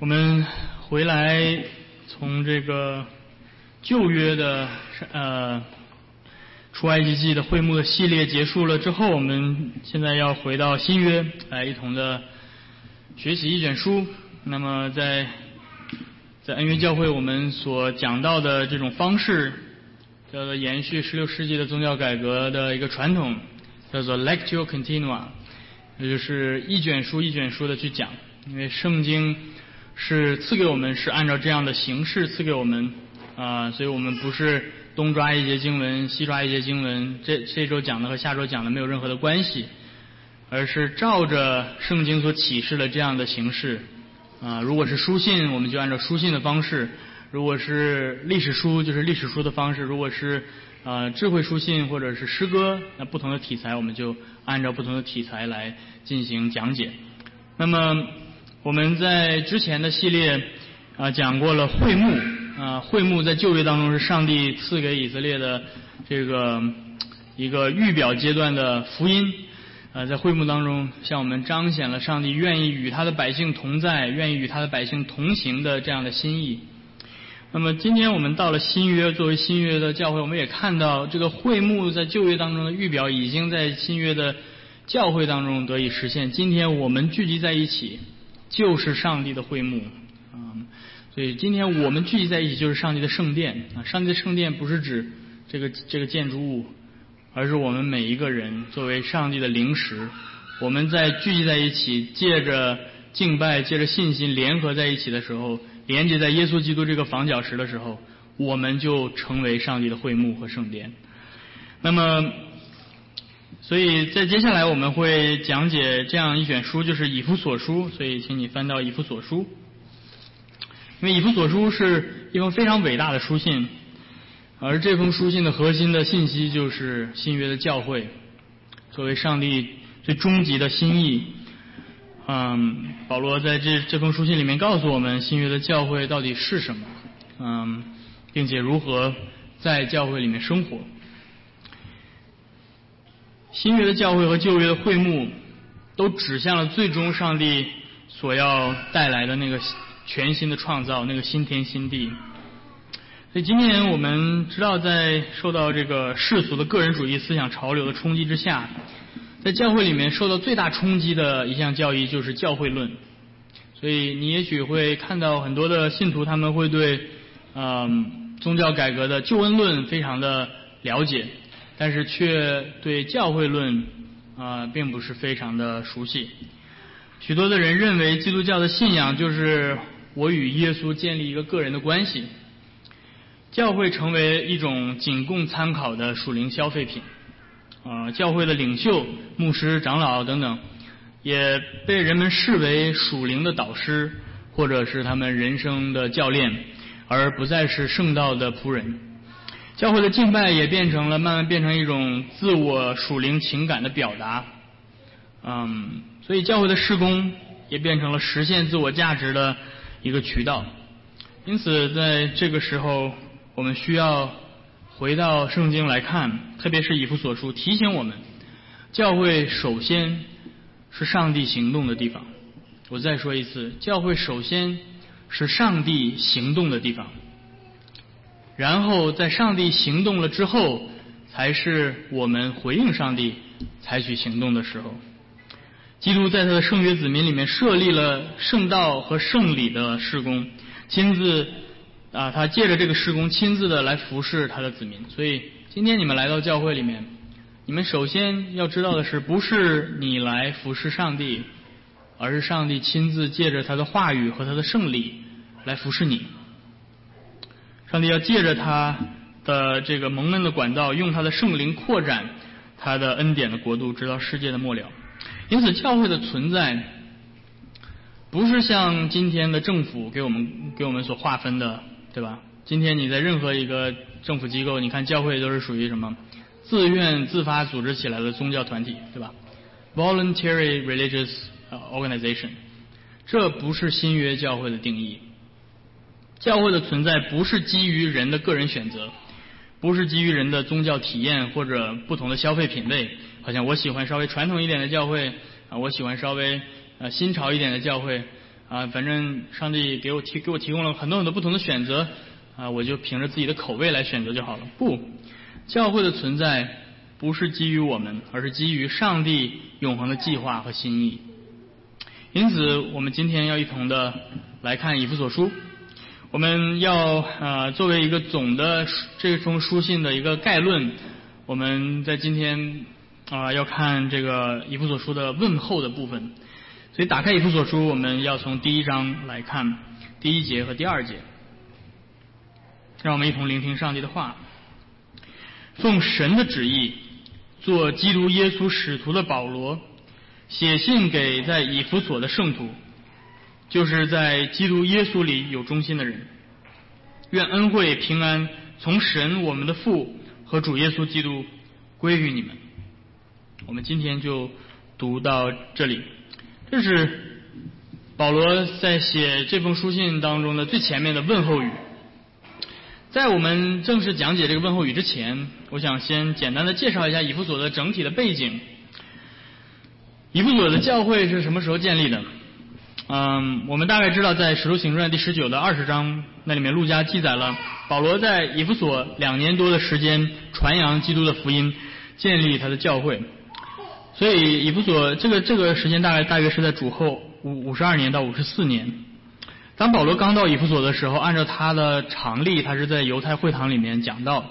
我们回来从这个旧约的呃出埃及记的会幕的系列结束了之后，我们现在要回到新约来一同的学习一卷书。那么在在恩约教会，我们所讲到的这种方式，叫做延续十六世纪的宗教改革的一个传统，叫做 lectio continua，也就是一卷书一卷书的去讲，因为圣经。是赐给我们，是按照这样的形式赐给我们啊，所以我们不是东抓一节经文，西抓一节经文，这这周讲的和下周讲的没有任何的关系，而是照着圣经所启示的这样的形式啊。如果是书信，我们就按照书信的方式；如果是历史书，就是历史书的方式；如果是啊智慧书信或者是诗歌，那不同的题材，我们就按照不同的题材来进行讲解。那么。我们在之前的系列啊讲过了会幕啊，会幕在旧约当中是上帝赐给以色列的这个一个预表阶段的福音啊，在会幕当中向我们彰显了上帝愿意与他的百姓同在，愿意与他的百姓同行的这样的心意。那么今天我们到了新约，作为新约的教会，我们也看到这个会幕在旧约当中的预表已经在新约的教会当中得以实现。今天我们聚集在一起。就是上帝的会幕啊，所以今天我们聚集在一起就是上帝的圣殿啊。上帝的圣殿不是指这个这个建筑物，而是我们每一个人作为上帝的灵石。我们在聚集在一起，借着敬拜，借着信心联合在一起的时候，连接在耶稣基督这个房角石的时候，我们就成为上帝的会幕和圣殿。那么。所以在接下来我们会讲解这样一卷书，就是以弗所书。所以，请你翻到以弗所书，因为以弗所书是一封非常伟大的书信，而这封书信的核心的信息就是新约的教会，作为上帝最终极的心意。嗯，保罗在这这封书信里面告诉我们，新约的教会到底是什么，嗯，并且如何在教会里面生活。新约的教会和旧约的会幕，都指向了最终上帝所要带来的那个全新的创造，那个新天新地。所以今天我们知道，在受到这个世俗的个人主义思想潮流的冲击之下，在教会里面受到最大冲击的一项教义就是教会论。所以你也许会看到很多的信徒，他们会对嗯宗教改革的救恩论非常的了解。但是却对教会论啊并不是非常的熟悉。许多的人认为基督教的信仰就是我与耶稣建立一个个人的关系，教会成为一种仅供参考的属灵消费品。啊，教会的领袖、牧师、长老等等，也被人们视为属灵的导师，或者是他们人生的教练，而不再是圣道的仆人。教会的敬拜也变成了慢慢变成一种自我属灵情感的表达，嗯，所以教会的施工也变成了实现自我价值的一个渠道。因此，在这个时候，我们需要回到圣经来看，特别是以弗所书提醒我们，教会首先是上帝行动的地方。我再说一次，教会首先是上帝行动的地方。然后在上帝行动了之后，才是我们回应上帝采取行动的时候。基督在他的圣约子民里面设立了圣道和圣礼的施工，亲自啊，他借着这个施工亲自的来服侍他的子民。所以今天你们来到教会里面，你们首先要知道的是，不是你来服侍上帝，而是上帝亲自借着他的话语和他的圣礼来服侍你。上帝要借着他的这个蒙恩的管道，用他的圣灵扩展他的恩典的国度，直到世界的末了。因此，教会的存在不是像今天的政府给我们给我们所划分的，对吧？今天你在任何一个政府机构，你看教会都是属于什么自愿自发组织起来的宗教团体，对吧？Voluntary religious organization，这不是新约教会的定义。教会的存在不是基于人的个人选择，不是基于人的宗教体验或者不同的消费品味。好像我喜欢稍微传统一点的教会啊，我喜欢稍微呃新潮一点的教会啊，反正上帝给我提给我提供了很多很多不同的选择啊，我就凭着自己的口味来选择就好了。不，教会的存在不是基于我们，而是基于上帝永恒的计划和心意。因此，我们今天要一同的来看以弗所书。我们要啊，作为一个总的这封书信的一个概论，我们在今天啊要看这个以弗所书的问候的部分。所以，打开以弗所书，我们要从第一章来看第一节和第二节。让我们一同聆听上帝的话。奉神的旨意，做基督耶稣使徒的保罗，写信给在以弗所的圣徒。就是在基督耶稣里有忠心的人，愿恩惠平安从神我们的父和主耶稣基督归于你们。我们今天就读到这里，这是保罗在写这封书信当中的最前面的问候语。在我们正式讲解这个问候语之前，我想先简单的介绍一下以弗所的整体的背景。以弗所的教会是什么时候建立的？嗯，我们大概知道，在《使徒行传》第十九到二十章那里面，路加记载了保罗在以弗所两年多的时间传扬基督的福音，建立他的教会。所以以弗所这个这个时间大概大约是在主后五五十二年到五十四年。当保罗刚到以弗所的时候，按照他的常例，他是在犹太会堂里面讲道。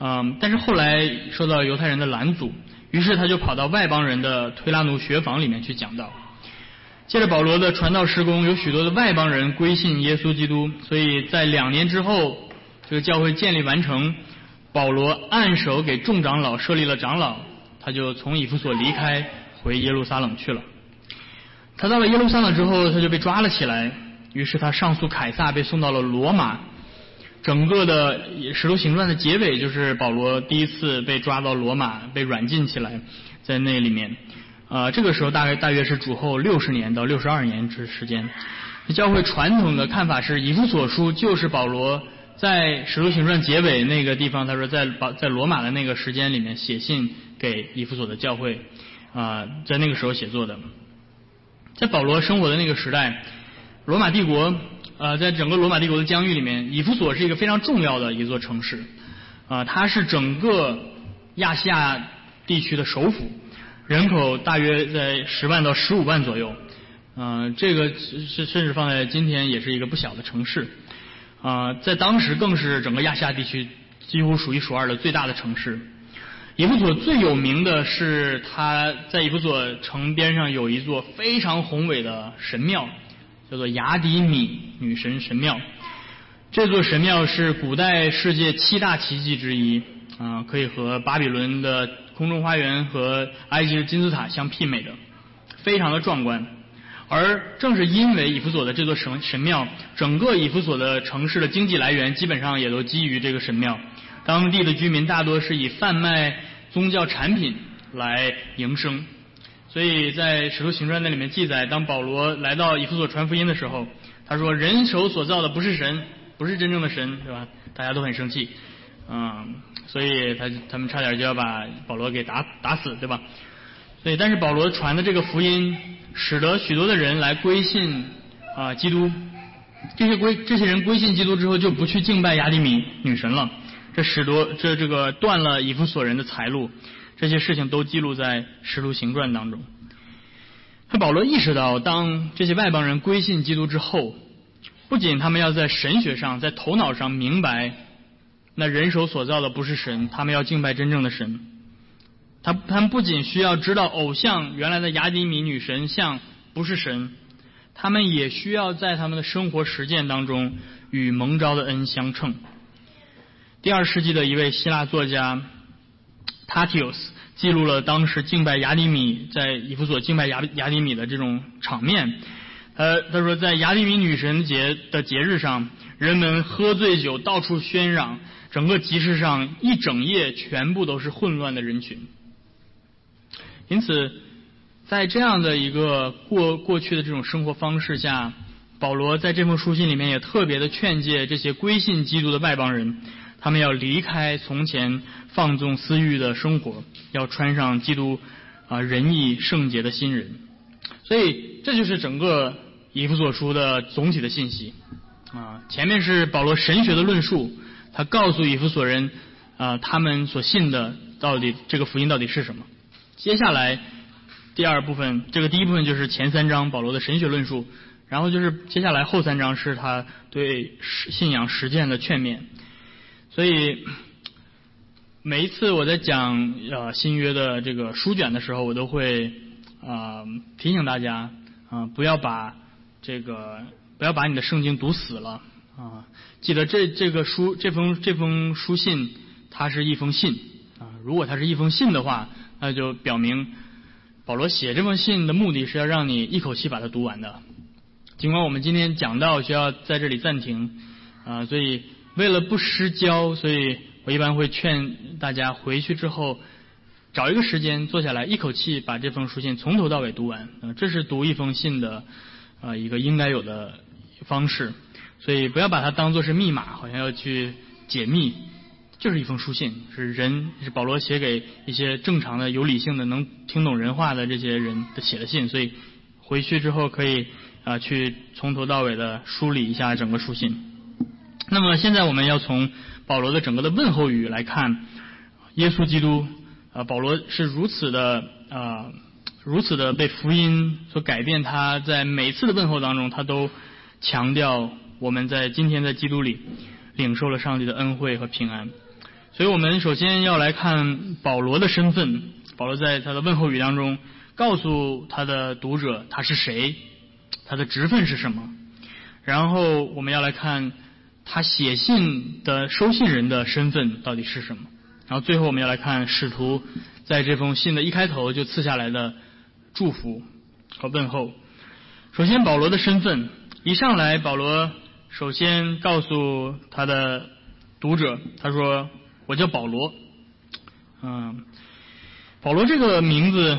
嗯，但是后来受到犹太人的拦阻，于是他就跑到外邦人的推拉奴学坊里面去讲道。借着保罗的传道施工，有许多的外邦人归信耶稣基督，所以在两年之后，这个教会建立完成，保罗按手给众长老设立了长老，他就从以弗所离开，回耶路撒冷去了。他到了耶路撒冷之后，他就被抓了起来，于是他上诉凯撒，被送到了罗马。整个的使徒行传的结尾就是保罗第一次被抓到罗马，被软禁起来，在那里面。啊，这个时候大概大约是主后六十年到六十二年之时间。教会传统的看法是，以弗所书就是保罗在使徒行传结尾那个地方，他说在保在罗马的那个时间里面写信给以弗所的教会啊，在那个时候写作的。在保罗生活的那个时代，罗马帝国呃，在整个罗马帝国的疆域里面，以弗所是一个非常重要的一座城市啊，它是整个亚细亚地区的首府。人口大约在十万到十五万左右，啊，这个是甚至放在今天也是一个不小的城市，啊，在当时更是整个亚细亚地区几乎数一数二的最大的城市。以弗所最有名的是，它在以弗所城边上有一座非常宏伟的神庙，叫做雅迪米女神神庙。这座神庙是古代世界七大奇迹之一，啊，可以和巴比伦的。空中花园和埃及的金字塔相媲美的，非常的壮观。而正是因为以弗所的这座神神庙，整个以弗所的城市的经济来源基本上也都基于这个神庙。当地的居民大多是以贩卖宗教产品来营生。所以在使徒行传那里面记载，当保罗来到以弗所传福音的时候，他说：“人手所造的不是神，不是真正的神，对吧？”大家都很生气，嗯。所以他他们差点就要把保罗给打打死，对吧？所以，但是保罗传的这个福音，使得许多的人来归信啊基督。这些归这些人归信基督之后，就不去敬拜雅典米女神了。这使得这这个断了以弗所人的财路。这些事情都记录在使徒行传当中。他保罗意识到，当这些外邦人归信基督之后，不仅他们要在神学上、在头脑上明白。那人手所造的不是神，他们要敬拜真正的神。他他们不仅需要知道偶像原来的雅典米女神像不是神，他们也需要在他们的生活实践当中与蒙召的恩相称。第二世纪的一位希腊作家 Tatios 记录了当时敬拜雅典米在以弗所敬拜雅雅典米的这种场面。呃，他说在雅典米女神节的节日上，人们喝醉酒，到处喧嚷。整个集市上一整夜全部都是混乱的人群，因此，在这样的一个过过去的这种生活方式下，保罗在这封书信里面也特别的劝诫这些归信基督的外邦人，他们要离开从前放纵私欲的生活，要穿上基督啊仁义圣洁的新人。所以，这就是整个。以弗所书的总体的信息啊。前面是保罗神学的论述，他告诉以弗所人啊，他们所信的到底这个福音到底是什么。接下来第二部分，这个第一部分就是前三章保罗的神学论述，然后就是接下来后三章是他对信仰实践的劝勉。所以每一次我在讲呃新约的这个书卷的时候，我都会啊提醒大家啊不要把这个不要把你的圣经读死了啊，记得这这个书这封这封书信它是一封信啊，如果它是一封信的话，那就表明保罗写这封信的目的是要让你一口气把它读完的。尽管我们今天讲到需要在这里暂停啊，所以。为了不失焦，所以我一般会劝大家回去之后找一个时间坐下来，一口气把这封书信从头到尾读完。啊，这是读一封信的啊一个应该有的方式。所以不要把它当做是密码，好像要去解密，就是一封书信，是人是保罗写给一些正常的、有理性的、能听懂人话的这些人的写的信。所以回去之后可以啊去从头到尾的梳理一下整个书信。那么现在我们要从保罗的整个的问候语来看，耶稣基督啊，保罗是如此的啊，如此的被福音所改变，他在每次的问候当中，他都强调我们在今天在基督里领受了上帝的恩惠和平安。所以我们首先要来看保罗的身份，保罗在他的问候语当中告诉他的读者他是谁，他的职分是什么，然后我们要来看。他写信的收信人的身份到底是什么？然后最后我们要来看使徒在这封信的一开头就赐下来的祝福和问候。首先，保罗的身份一上来，保罗首先告诉他的读者，他说：“我叫保罗。”嗯，保罗这个名字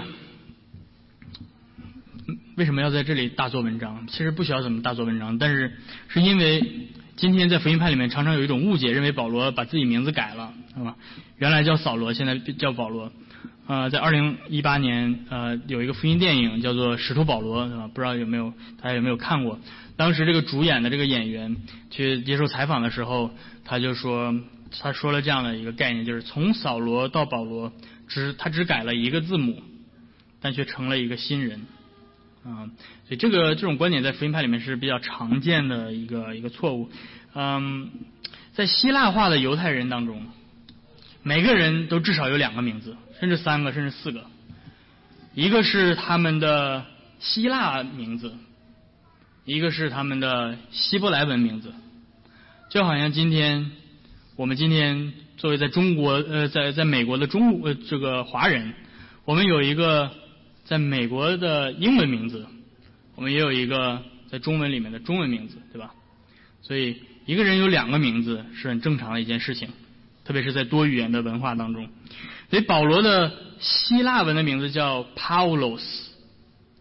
为什么要在这里大做文章？其实不需要怎么大做文章，但是是因为。今天在福音派里面常常有一种误解，认为保罗把自己名字改了，是吧？原来叫扫罗，现在叫保罗。呃，在二零一八年，呃，有一个福音电影叫做《使徒保罗》，是吧？不知道有没有大家有没有看过？当时这个主演的这个演员去接受采访的时候，他就说，他说了这样的一个概念，就是从扫罗到保罗，只他只改了一个字母，但却成了一个新人。啊，所以这个这种观点在福音派里面是比较常见的一个一个错误。嗯，在希腊化的犹太人当中，每个人都至少有两个名字，甚至三个，甚至四个。一个是他们的希腊名字，一个是他们的希伯来文名字。就好像今天我们今天作为在中国呃在在美国的中呃这个华人，我们有一个。在美国的英文名字，我们也有一个在中文里面的中文名字，对吧？所以一个人有两个名字是很正常的一件事情，特别是在多语言的文化当中。所以保罗的希腊文的名字叫 Paulos，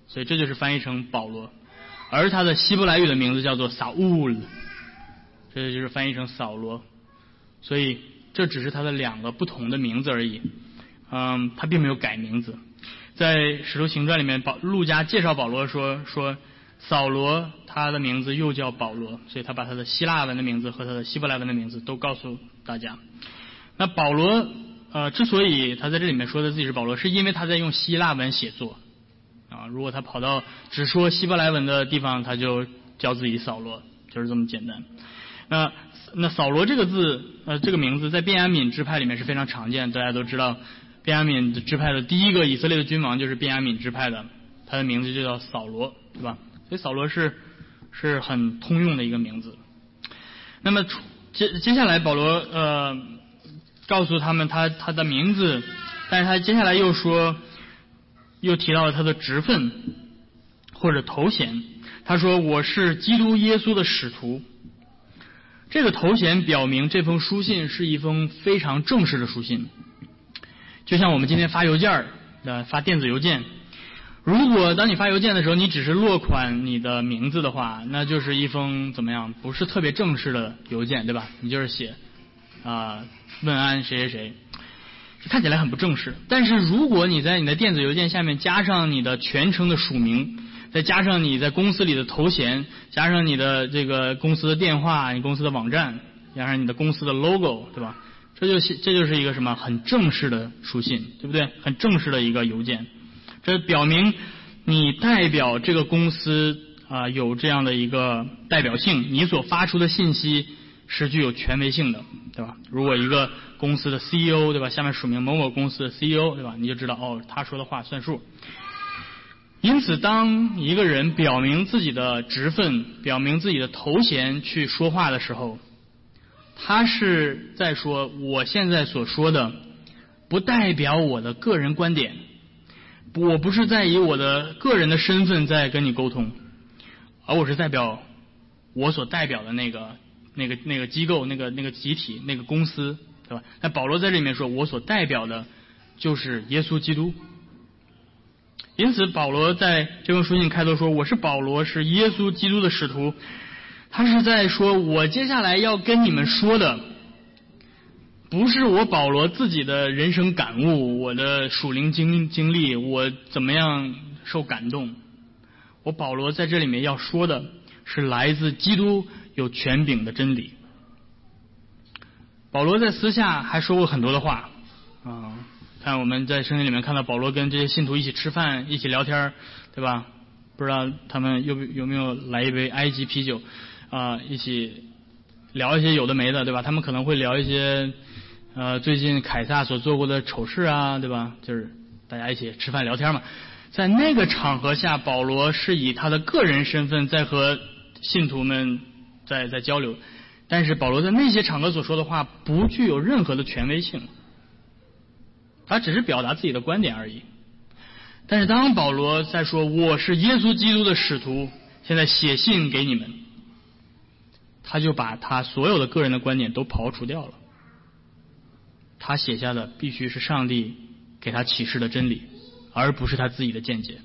所以这就是翻译成保罗，而他的希伯来语的名字叫做 Saul，这就是翻译成扫罗。所以这只是他的两个不同的名字而已，嗯，他并没有改名字。在《使徒行传》里面，保路加介绍保罗说说扫罗他的名字又叫保罗，所以他把他的希腊文的名字和他的希伯来文的名字都告诉大家。那保罗呃之所以他在这里面说的自己是保罗，是因为他在用希腊文写作啊。如果他跑到只说希伯来文的地方，他就叫自己扫罗，就是这么简单。那那扫罗这个字呃这个名字在便雅悯支派里面是非常常见，大家都知道。便雅悯支派的第一个以色列的君王就是便雅悯支派的，他的名字就叫扫罗，对吧？所以扫罗是是很通用的一个名字。那么接接下来保罗呃告诉他们他他的名字，但是他接下来又说又提到了他的职分或者头衔，他说我是基督耶稣的使徒。这个头衔表明这封书信是一封非常正式的书信。就像我们今天发邮件儿，呃，发电子邮件。如果当你发邮件的时候，你只是落款你的名字的话，那就是一封怎么样？不是特别正式的邮件，对吧？你就是写啊问安谁谁谁，看起来很不正式。但是如果你在你的电子邮件下面加上你的全称的署名，再加上你在公司里的头衔，加上你的这个公司的电话、你公司的网站，加上你的公司的 logo，对吧？这就是这就是一个什么很正式的书信，对不对？很正式的一个邮件，这表明你代表这个公司啊有这样的一个代表性，你所发出的信息是具有权威性的，对吧？如果一个公司的 CEO，对吧？下面署名某某公司的 CEO，对吧？你就知道哦，他说的话算数。因此，当一个人表明自己的职分、表明自己的头衔去说话的时候，他是在说：我现在所说的不代表我的个人观点，我不是在以我的个人的身份在跟你沟通，而我是代表我所代表的那个、那个、那个机构、那个、那个集体、那个公司，对吧？那保罗在这里面说，我所代表的就是耶稣基督。因此，保罗在这封书信开头说：“我是保罗，是耶稣基督的使徒。”他是在说：“我接下来要跟你们说的，不是我保罗自己的人生感悟，我的属灵经经历，我怎么样受感动。我保罗在这里面要说的是来自基督有权柄的真理。”保罗在私下还说过很多的话啊。看我们在圣经里面看到保罗跟这些信徒一起吃饭、一起聊天，对吧？不知道他们有有没有来一杯埃及啤酒啊，一起聊一些有的没的，对吧？他们可能会聊一些呃最近凯撒所做过的丑事啊，对吧？就是大家一起吃饭聊天嘛。在那个场合下，保罗是以他的个人身份在和信徒们在在交流，但是保罗在那些场合所说的话不具有任何的权威性。他只是表达自己的观点而已。但是当保罗在说我是耶稣基督的使徒，现在写信给你们，他就把他所有的个人的观点都刨除掉了。他写下的必须是上帝给他启示的真理，而不是他自己的见解。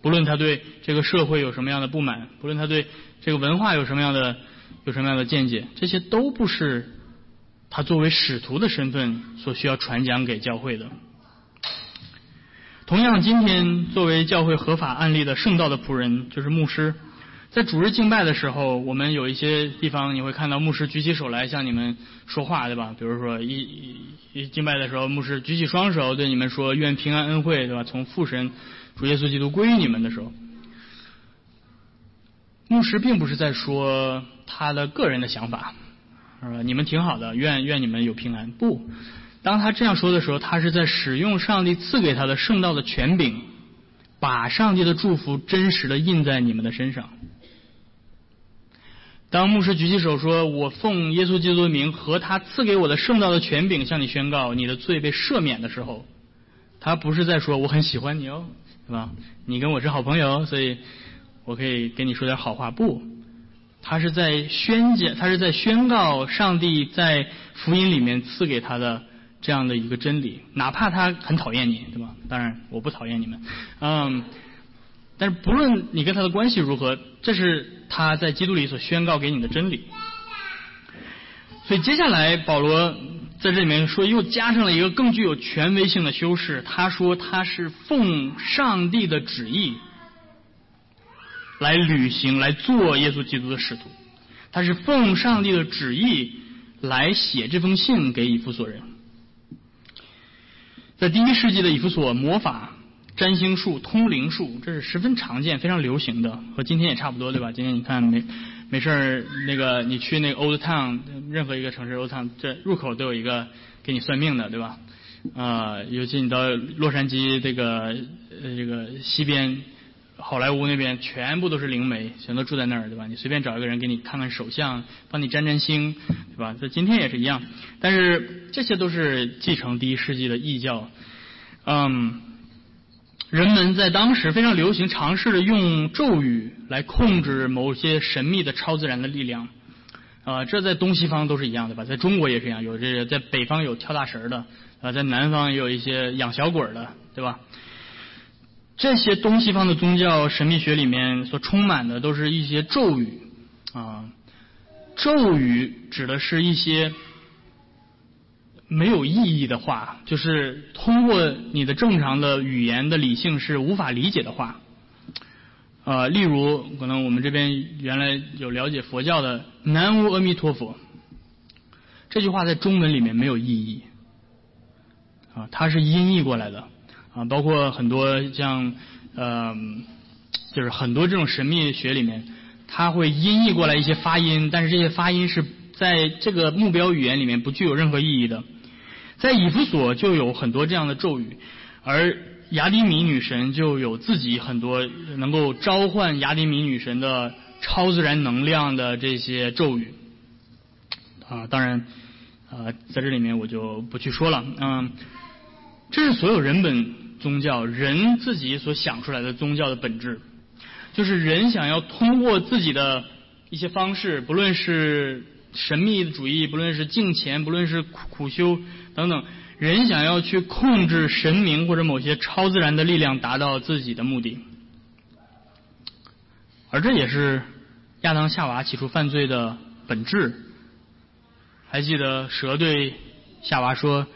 不论他对这个社会有什么样的不满，不论他对这个文化有什么样的有什么样的见解，这些都不是。他作为使徒的身份所需要传讲给教会的，同样，今天作为教会合法案例的圣道的仆人就是牧师，在主日敬拜的时候，我们有一些地方你会看到牧师举起手来向你们说话，对吧？比如说一一敬拜的时候，牧师举起双手对你们说“愿平安恩惠”，对吧？从父神主耶稣基督归于你们的时候，牧师并不是在说他的个人的想法。呃？你们挺好的，愿愿你们有平安。不，当他这样说的时候，他是在使用上帝赐给他的圣道的权柄，把上帝的祝福真实的印在你们的身上。当牧师举起手说：“我奉耶稣基督的名和他赐给我的圣道的权柄向你宣告，你的罪被赦免”的时候，他不是在说我很喜欢你哦，是吧？你跟我是好朋友，所以我可以跟你说点好话。不。他是在宣讲，他是在宣告上帝在福音里面赐给他的这样的一个真理，哪怕他很讨厌你，对吧？当然我不讨厌你们，嗯，但是不论你跟他的关系如何，这是他在基督里所宣告给你的真理。所以接下来保罗在这里面说，又加上了一个更具有权威性的修饰，他说他是奉上帝的旨意。来履行，来做耶稣基督的使徒，他是奉上帝的旨意来写这封信给以弗所人。在第一世纪的以弗所，魔法、占星术、通灵术，这是十分常见、非常流行的，和今天也差不多，对吧？今天你看没没事儿，那个你去那个 Old Town，任何一个城市 Old Town，这入口都有一个给你算命的，对吧？啊，尤其你到洛杉矶这个呃这个西边。好莱坞那边全部都是灵媒，全都住在那儿，对吧？你随便找一个人给你看看手相，帮你占占星，对吧？在今天也是一样，但是这些都是继承第一世纪的异教。嗯，人们在当时非常流行，尝试着用咒语来控制某些神秘的超自然的力量。啊，这在东西方都是一样的吧？在中国也是一样，有这个在北方有跳大神的，啊，在南方也有一些养小鬼的，对吧？这些东西方的宗教神秘学里面所充满的都是一些咒语。啊，咒语指的是一些没有意义的话，就是通过你的正常的语言的理性是无法理解的话。啊，例如可能我们这边原来有了解佛教的“南无阿弥陀佛”这句话，在中文里面没有意义。啊，它是音译过来的。啊，包括很多像呃，就是很多这种神秘学里面，它会音译过来一些发音，但是这些发音是在这个目标语言里面不具有任何意义的。在以弗所就有很多这样的咒语，而雅迪米女神就有自己很多能够召唤雅迪米女神的超自然能量的这些咒语啊，当然呃，在这里面我就不去说了。嗯，这是所有人本宗教人自己所想出来的宗教的本质，就是人想要通过自己的一些方式，不论是神秘主义，不论是敬虔，不论是苦苦修。等等，人想要去控制神明或者某些超自然的力量，达到自己的目的，而这也是亚当夏娃起初犯罪的本质。还记得蛇对夏娃说：“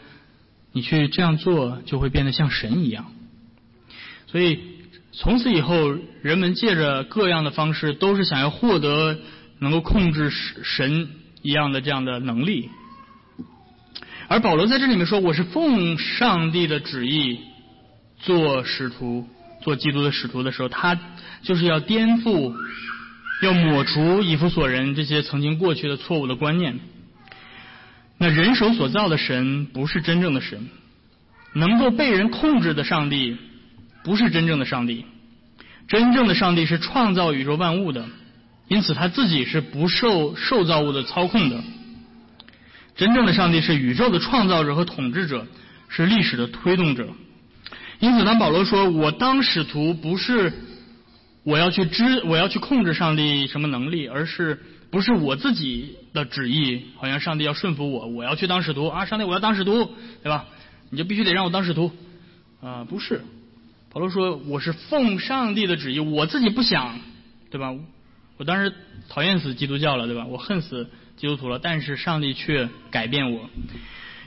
你去这样做，就会变得像神一样。”所以从此以后，人们借着各样的方式，都是想要获得能够控制神一样的这样的能力。而保罗在这里面说：“我是奉上帝的旨意做使徒，做基督的使徒的时候，他就是要颠覆、要抹除以弗所人这些曾经过去的错误的观念。那人手所造的神不是真正的神，能够被人控制的上帝不是真正的上帝。真正的上帝是创造宇宙万物的，因此他自己是不受受造物的操控的。”真正的上帝是宇宙的创造者和统治者，是历史的推动者。因此，当保罗说“我当使徒”，不是我要去知、我要去控制上帝什么能力，而是不是我自己的旨意，好像上帝要顺服我，我要去当使徒啊！上帝，我要当使徒，对吧？你就必须得让我当使徒啊！不是，保罗说我是奉上帝的旨意，我自己不想，对吧？我当时讨厌死基督教了，对吧？我恨死。基督徒了，但是上帝却改变我，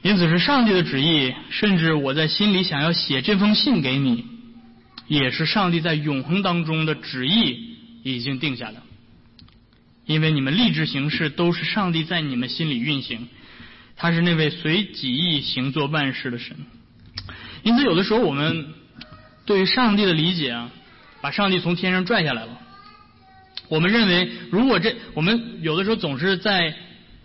因此是上帝的旨意。甚至我在心里想要写这封信给你，也是上帝在永恒当中的旨意已经定下的。因为你们立志行事都是上帝在你们心里运行，他是那位随己意行做万事的神。因此，有的时候我们对于上帝的理解啊，把上帝从天上拽下来了。我们认为，如果这我们有的时候总是在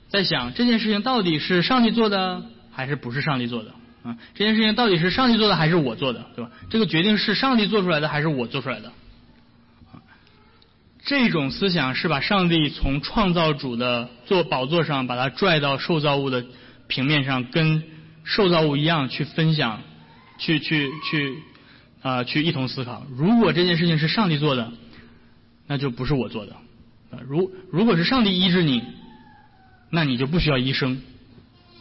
在想这件事情到底是上帝做的还是不是上帝做的啊？这件事情到底是上帝做的还是我做的，对吧？这个决定是上帝做出来的还是我做出来的？这种思想是把上帝从创造主的坐宝座上把他拽到受造物的平面上，跟受造物一样去分享，去去去啊，去一同思考。如果这件事情是上帝做的。那就不是我做的啊！如如果是上帝医治你，那你就不需要医生，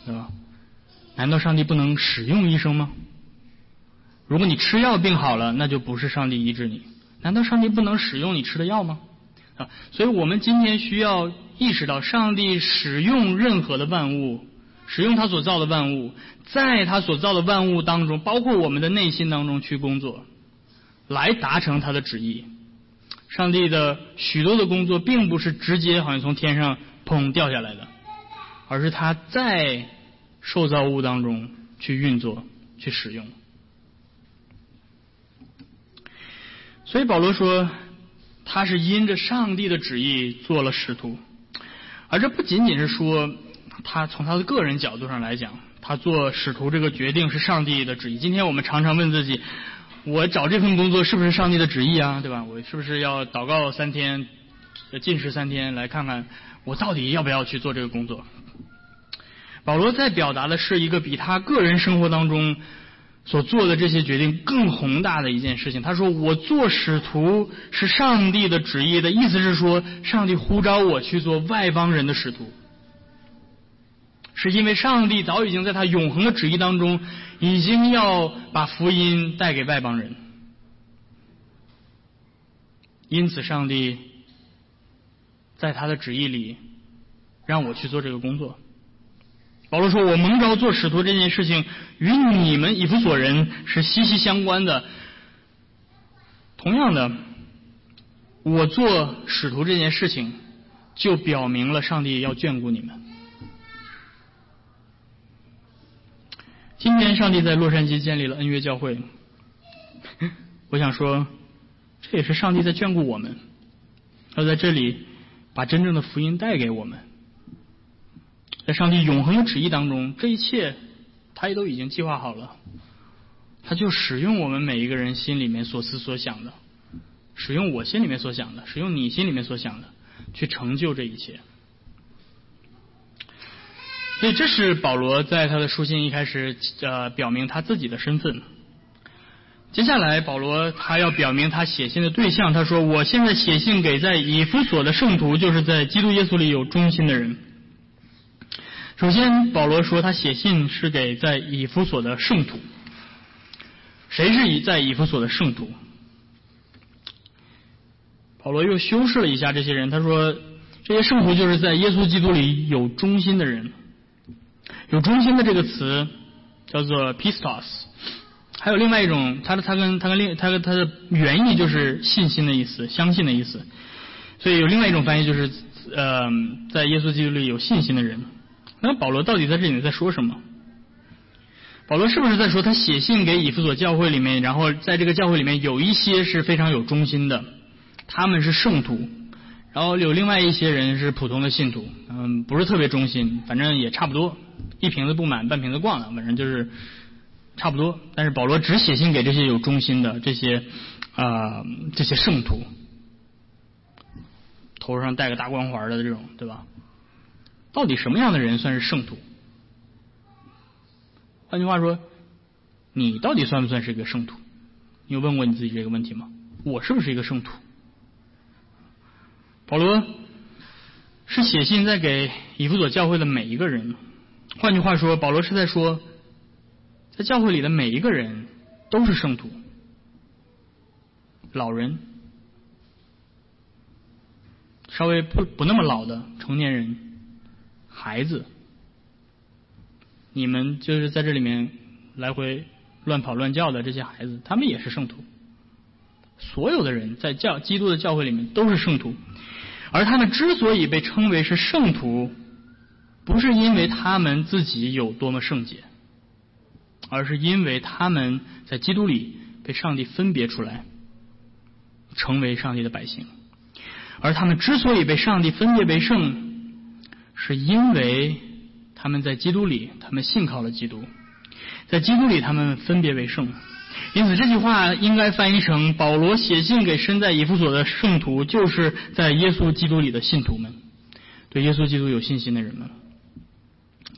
对吧？难道上帝不能使用医生吗？如果你吃药病好了，那就不是上帝医治你。难道上帝不能使用你吃的药吗？啊！所以我们今天需要意识到，上帝使用任何的万物，使用他所造的万物，在他所造的万物当中，包括我们的内心当中去工作，来达成他的旨意。上帝的许多的工作，并不是直接好像从天上砰掉下来的，而是他在受造物当中去运作、去使用。所以保罗说，他是因着上帝的旨意做了使徒，而这不仅仅是说他从他的个人角度上来讲，他做使徒这个决定是上帝的旨意。今天我们常常问自己。我找这份工作是不是上帝的旨意啊？对吧？我是不是要祷告三天，禁食三天，来看看我到底要不要去做这个工作？保罗在表达的是一个比他个人生活当中所做的这些决定更宏大的一件事情。他说：“我做使徒是上帝的旨意的意思是说，上帝呼召我去做外邦人的使徒。”是因为上帝早已经在他永恒的旨意当中，已经要把福音带给外邦人，因此上帝在他的旨意里让我去做这个工作。保罗说：“我蒙召做使徒这件事情，与你们以弗所人是息息相关的。同样的，我做使徒这件事情，就表明了上帝要眷顾你们。今天上帝在洛杉矶建立了恩约教会，我想说，这也是上帝在眷顾我们，要在这里把真正的福音带给我们。在上帝永恒的旨意当中，这一切他也都已经计划好了，他就使用我们每一个人心里面所思所想的，使用我心里面所想的，使用你心里面所想的，去成就这一切。所以，这是保罗在他的书信一开始呃表明他自己的身份。接下来，保罗他要表明他写信的对象，他说：“我现在写信给在以弗所的圣徒，就是在基督耶稣里有忠心的人。”首先，保罗说他写信是给在以弗所的圣徒。谁是以在以弗所的圣徒？保罗又修饰了一下这些人，他说这些圣徒就是在耶稣基督里有忠心的人。有忠心的这个词叫做 pistos，还有另外一种，它的它跟它跟另它跟它的原意就是信心的意思，相信的意思。所以有另外一种翻译就是呃，在耶稣基督里有信心的人。那保罗到底在这里面在说什么？保罗是不是在说他写信给以弗所教会里面，然后在这个教会里面有一些是非常有忠心的，他们是圣徒，然后有另外一些人是普通的信徒，嗯，不是特别忠心，反正也差不多，一瓶子不满半瓶子逛的，反正就是差不多。但是保罗只写信给这些有忠心的这些啊这些圣徒，头上戴个大光环的这种，对吧？到底什么样的人算是圣徒？换句话说，你到底算不算是一个圣徒？你有问过你自己这个问题吗？我是不是一个圣徒？保罗是写信在给以弗所教会的每一个人。换句话说，保罗是在说，在教会里的每一个人都是圣徒，老人，稍微不不那么老的成年人。孩子，你们就是在这里面来回乱跑乱叫的这些孩子，他们也是圣徒。所有的人在教基督的教会里面都是圣徒，而他们之所以被称为是圣徒，不是因为他们自己有多么圣洁，而是因为他们在基督里被上帝分别出来，成为上帝的百姓。而他们之所以被上帝分别为圣，是因为他们在基督里，他们信靠了基督，在基督里他们分别为圣。因此这句话应该翻译成：保罗写信给身在以弗所的圣徒，就是在耶稣基督里的信徒们，对耶稣基督有信心的人们。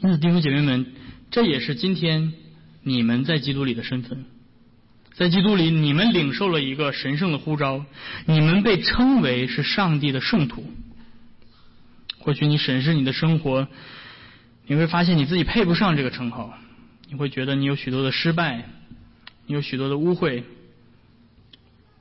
因此弟兄姐妹们，这也是今天你们在基督里的身份。在基督里，你们领受了一个神圣的呼召，你们被称为是上帝的圣徒。或许你审视你的生活，你会发现你自己配不上这个称号。你会觉得你有许多的失败，你有许多的污秽。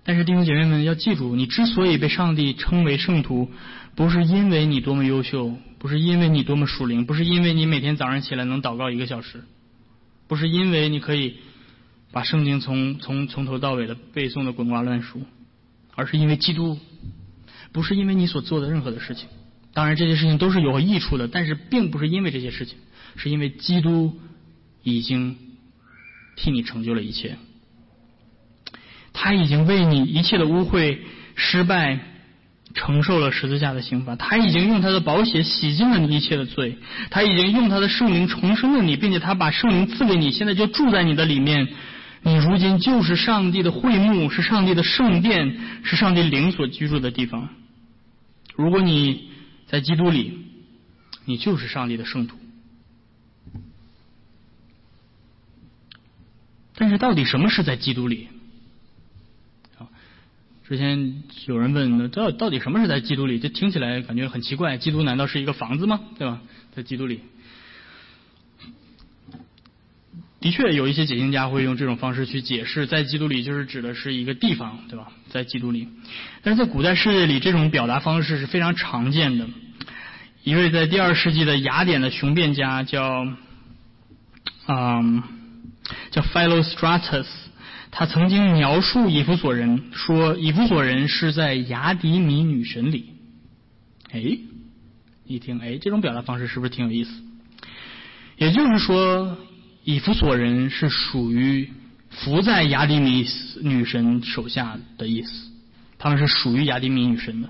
但是弟兄姐妹们要记住，你之所以被上帝称为圣徒，不是因为你多么优秀，不是因为你多么属灵，不是因为你每天早上起来能祷告一个小时，不是因为你可以把圣经从从从头到尾的背诵的滚瓜烂熟，而是因为基督，不是因为你所做的任何的事情。当然，这些事情都是有益处的，但是并不是因为这些事情，是因为基督已经替你成就了一切，他已经为你一切的污秽、失败承受了十字架的刑罚，他已经用他的宝血洗净了你一切的罪，他已经用他的圣灵重生了你，并且他把圣灵赐给你，现在就住在你的里面，你如今就是上帝的会幕，是上帝的圣殿，是上帝灵所居住的地方。如果你在基督里，你就是上帝的圣徒。但是，到底什么是在基督里？啊，之前有人问，到到底什么是在基督里？这听起来感觉很奇怪。基督难道是一个房子吗？对吧？在基督里，的确有一些解经家会用这种方式去解释，在基督里就是指的是一个地方，对吧？在基督里，但是在古代世界里，这种表达方式是非常常见的。一位在第二世纪的雅典的雄辩家叫，嗯，叫 Philostratus，他曾经描述以弗所人说，以弗所人是在雅迪米女神里。哎，一听，哎，这种表达方式是不是挺有意思？也就是说，以弗所人是属于伏在雅迪米女神手下的意思，他们是属于雅迪米女神的。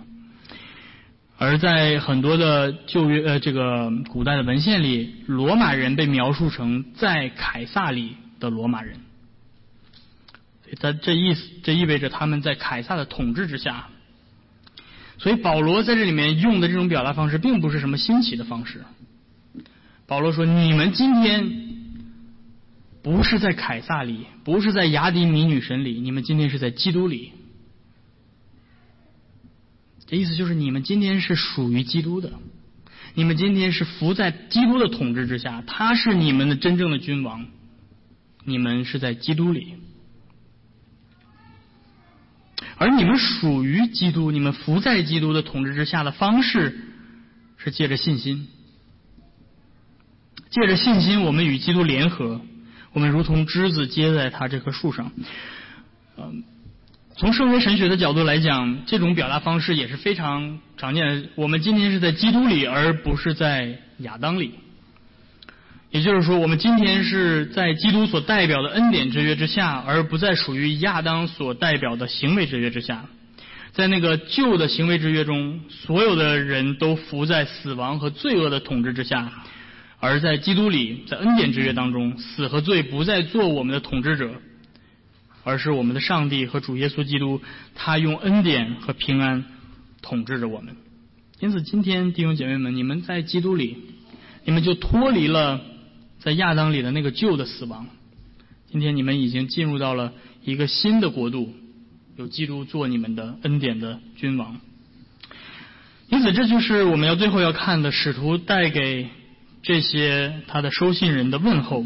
而在很多的旧约呃这个古代的文献里，罗马人被描述成在凯撒里的罗马人，这这意思这意味着他们在凯撒的统治之下。所以保罗在这里面用的这种表达方式，并不是什么新奇的方式。保罗说：“你们今天不是在凯撒里，不是在雅迪米女神里，你们今天是在基督里。”这意思就是，你们今天是属于基督的，你们今天是服在基督的统治之下，他是你们的真正的君王，你们是在基督里，而你们属于基督，你们服在基督的统治之下的方式是借着信心，借着信心，我们与基督联合，我们如同枝子接在他这棵树上，嗯。从圣约神学的角度来讲，这种表达方式也是非常常见的。我们今天是在基督里，而不是在亚当里。也就是说，我们今天是在基督所代表的恩典之约之下，而不再属于亚当所代表的行为之约之下。在那个旧的行为之约中，所有的人都服在死亡和罪恶的统治之下；而在基督里，在恩典之约当中，死和罪不再做我们的统治者。而是我们的上帝和主耶稣基督，他用恩典和平安统治着我们。因此，今天弟兄姐妹们，你们在基督里，你们就脱离了在亚当里的那个旧的死亡。今天你们已经进入到了一个新的国度，有基督做你们的恩典的君王。因此，这就是我们要最后要看的使徒带给这些他的收信人的问候。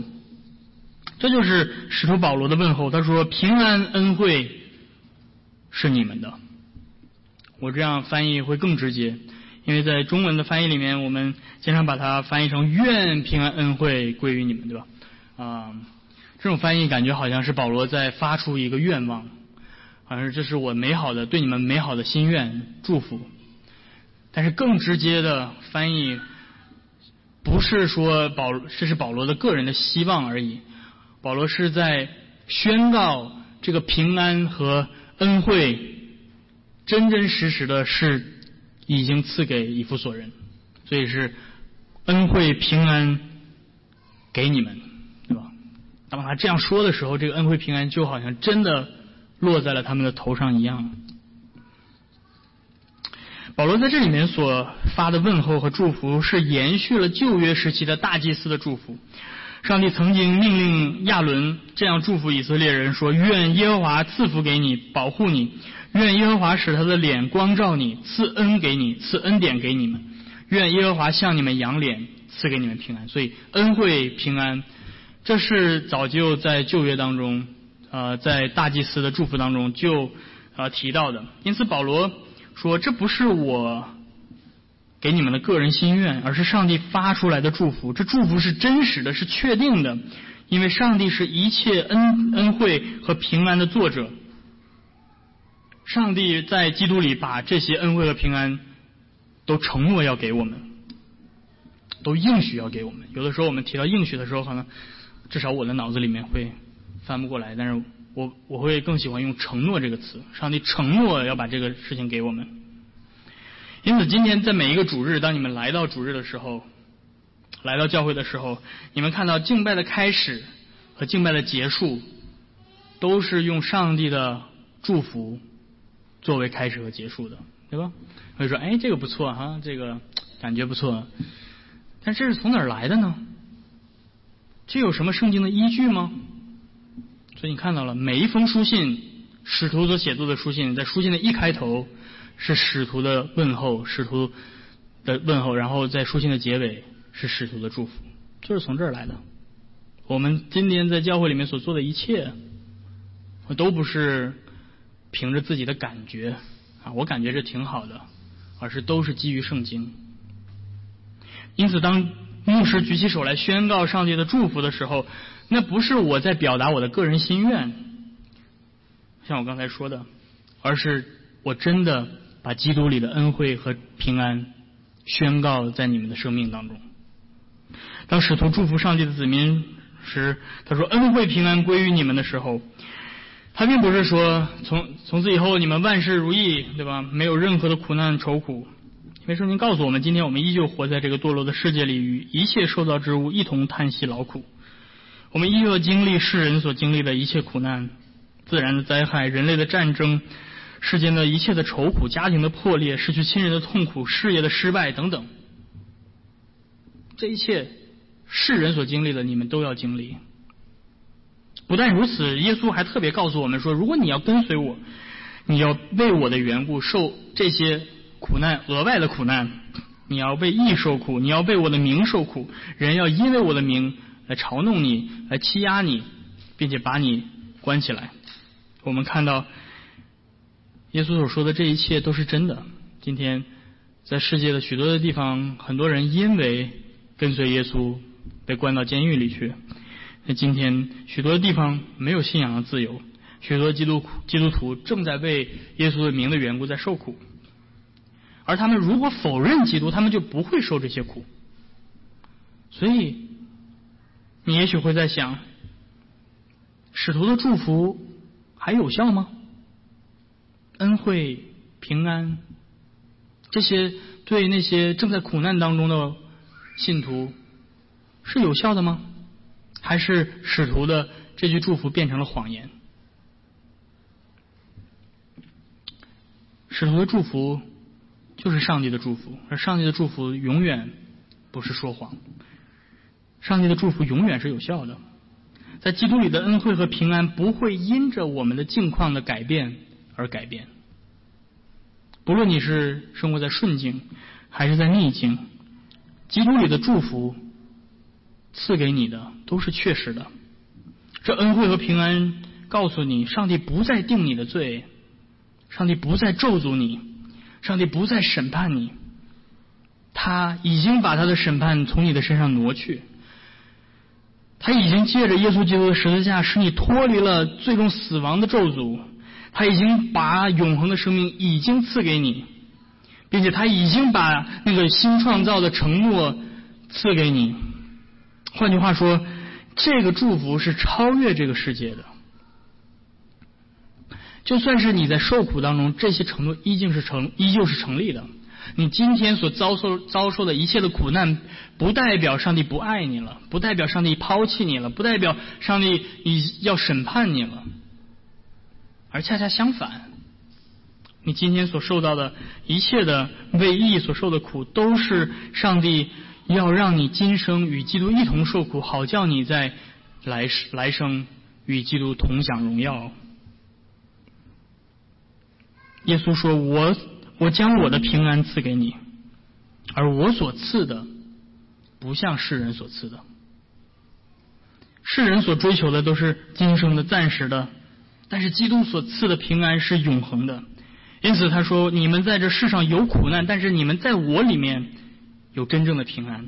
这就是使徒保罗的问候。他说：“平安恩惠是你们的。”我这样翻译会更直接，因为在中文的翻译里面，我们经常把它翻译成“愿平安恩惠归于你们”，对吧？啊，这种翻译感觉好像是保罗在发出一个愿望，好像这是我美好的对你们美好的心愿祝福。但是更直接的翻译，不是说保这是保罗的个人的希望而已。保罗是在宣告这个平安和恩惠，真真实实的是已经赐给以弗所人，所以是恩惠平安给你们，对吧？当他这样说的时候，这个恩惠平安就好像真的落在了他们的头上一样。保罗在这里面所发的问候和祝福，是延续了旧约时期的大祭司的祝福。上帝曾经命令亚伦这样祝福以色列人说：“愿耶和华赐福给你，保护你；愿耶和华使他的脸光照你，赐恩给你，赐恩典给你们；愿耶和华向你们扬脸，赐给你们平安。”所以恩惠平安，这是早就在旧约当中，呃，在大祭司的祝福当中就呃提到的。因此保罗说：“这不是我。”给你们的个人心愿，而是上帝发出来的祝福。这祝福是真实的，是确定的，因为上帝是一切恩恩惠和平安的作者。上帝在基督里把这些恩惠和平安都承诺要给我们，都应许要给我们。有的时候我们提到应许的时候，可能至少我的脑子里面会翻不过来，但是我我会更喜欢用承诺这个词。上帝承诺要把这个事情给我们。因此，今天在每一个主日，当你们来到主日的时候，来到教会的时候，你们看到敬拜的开始和敬拜的结束，都是用上帝的祝福作为开始和结束的，对吧？会说，哎，这个不错哈，这个感觉不错。但这是从哪儿来的呢？这有什么圣经的依据吗？所以你看到了，每一封书信，使徒所写作的书信，在书信的一开头。是使徒的问候，使徒的问候，然后在书信的结尾是使徒的祝福，就是从这儿来的。我们今天在教会里面所做的一切，都不是凭着自己的感觉啊，我感觉这挺好的，而是都是基于圣经。因此，当牧师举起手来宣告上帝的祝福的时候，那不是我在表达我的个人心愿，像我刚才说的，而是我真的把基督里的恩惠和平安宣告在你们的生命当中。当使徒祝福上帝的子民时，他说：“恩惠平安归于你们的时候，他并不是说从从此以后你们万事如意，对吧？没有任何的苦难愁苦。因为圣经告诉我们，今天我们依旧活在这个堕落的世界里，与一切受造之物一同叹息劳苦。我们依旧经历世人所经历的一切苦难，自然的灾害、人类的战争、世间的一切的愁苦、家庭的破裂、失去亲人的痛苦、事业的失败等等。这一切。”世人所经历的，你们都要经历。不但如此，耶稣还特别告诉我们说：如果你要跟随我，你要为我的缘故受这些苦难，额外的苦难。你要为义受苦，你要为我的名受苦。人要因为我的名来嘲弄你，来欺压你，并且把你关起来。我们看到耶稣所说的这一切都是真的。今天在世界的许多的地方，很多人因为跟随耶稣。被关到监狱里去。那今天许多的地方没有信仰的自由，许多基督基督徒正在为耶稣的名的缘故在受苦。而他们如果否认基督，他们就不会受这些苦。所以，你也许会在想，使徒的祝福还有效吗？恩惠、平安，这些对那些正在苦难当中的信徒。是有效的吗？还是使徒的这句祝福变成了谎言？使徒的祝福就是上帝的祝福，而上帝的祝福永远不是说谎。上帝的祝福永远是有效的，在基督里的恩惠和平安不会因着我们的境况的改变而改变。不论你是生活在顺境还是在逆境，基督里的祝福。赐给你的都是确实的，这恩惠和平安告诉你，上帝不再定你的罪，上帝不再咒诅你，上帝不再审判你，他已经把他的审判从你的身上挪去，他已经借着耶稣基督的十字架使你脱离了最终死亡的咒诅，他已经把永恒的生命已经赐给你，并且他已经把那个新创造的承诺赐给你。换句话说，这个祝福是超越这个世界的。就算是你在受苦当中，这些承诺依旧是成，依旧是成立的。你今天所遭受遭受的一切的苦难，不代表上帝不爱你了，不代表上帝抛弃你了，不代表上帝已要审判你了，而恰恰相反，你今天所受到的一切的为义所受的苦，都是上帝。要让你今生与基督一同受苦，好叫你在来世来生与基督同享荣耀。耶稣说：“我我将我的平安赐给你，而我所赐的不像世人所赐的。世人所追求的都是今生的、暂时的，但是基督所赐的平安是永恒的。因此他说：你们在这世上有苦难，但是你们在我里面。”有真正的平安，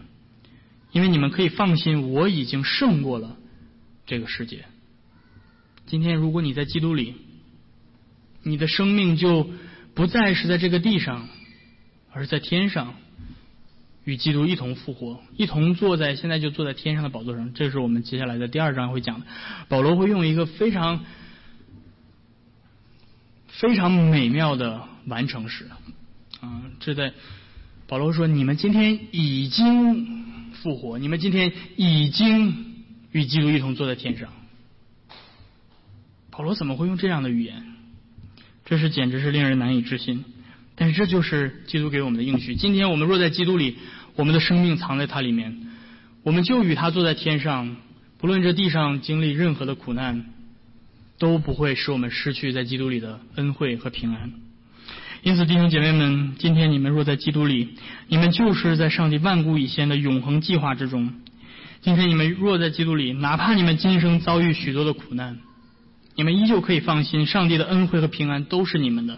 因为你们可以放心，我已经胜过了这个世界。今天，如果你在基督里，你的生命就不再是在这个地上，而是在天上，与基督一同复活，一同坐在现在就坐在天上的宝座上。这是我们接下来的第二章会讲的。保罗会用一个非常非常美妙的完成式啊，这在。保罗说：“你们今天已经复活，你们今天已经与基督一同坐在天上。”保罗怎么会用这样的语言？这是简直是令人难以置信。但是这就是基督给我们的应许。今天我们若在基督里，我们的生命藏在他里面，我们就与他坐在天上。不论这地上经历任何的苦难，都不会使我们失去在基督里的恩惠和平安。因此，弟兄姐妹们，今天你们若在基督里，你们就是在上帝万古以先的永恒计划之中。今天你们若在基督里，哪怕你们今生遭遇许多的苦难，你们依旧可以放心，上帝的恩惠和平安都是你们的。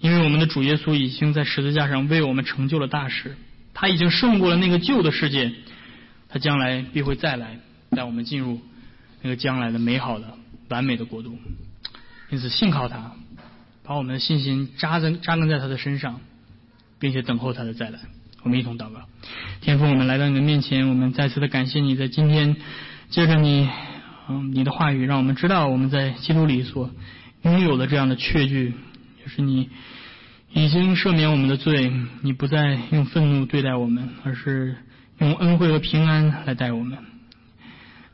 因为我们的主耶稣已经在十字架上为我们成就了大事，他已经胜过了那个旧的世界，他将来必会再来，带我们进入那个将来的美好的、完美的国度。因此信靠他，把我们的信心扎在扎根在他的身上，并且等候他的再来。我们一同祷告，天父，我们来到你的面前，我们再次的感谢你在今天，借着你，嗯，你的话语，让我们知道我们在基督里所拥有的这样的确据，就是你已经赦免我们的罪，你不再用愤怒对待我们，而是用恩惠和平安来待我们。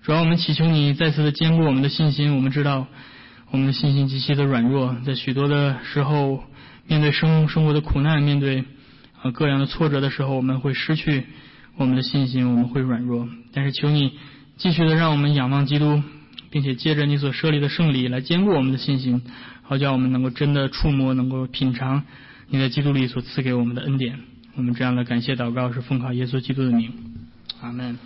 主要我们祈求你再次的坚固我们的信心，我们知道我们的信心极其的软弱，在许多的时候，面对生生活的苦难，面对。啊，各样的挫折的时候，我们会失去我们的信心，我们会软弱。但是求你继续的让我们仰望基督，并且借着你所设立的圣礼来坚固我们的信心，好叫我们能够真的触摸，能够品尝你在基督里所赐给我们的恩典。我们这样的感谢祷告是奉靠耶稣基督的名，阿门。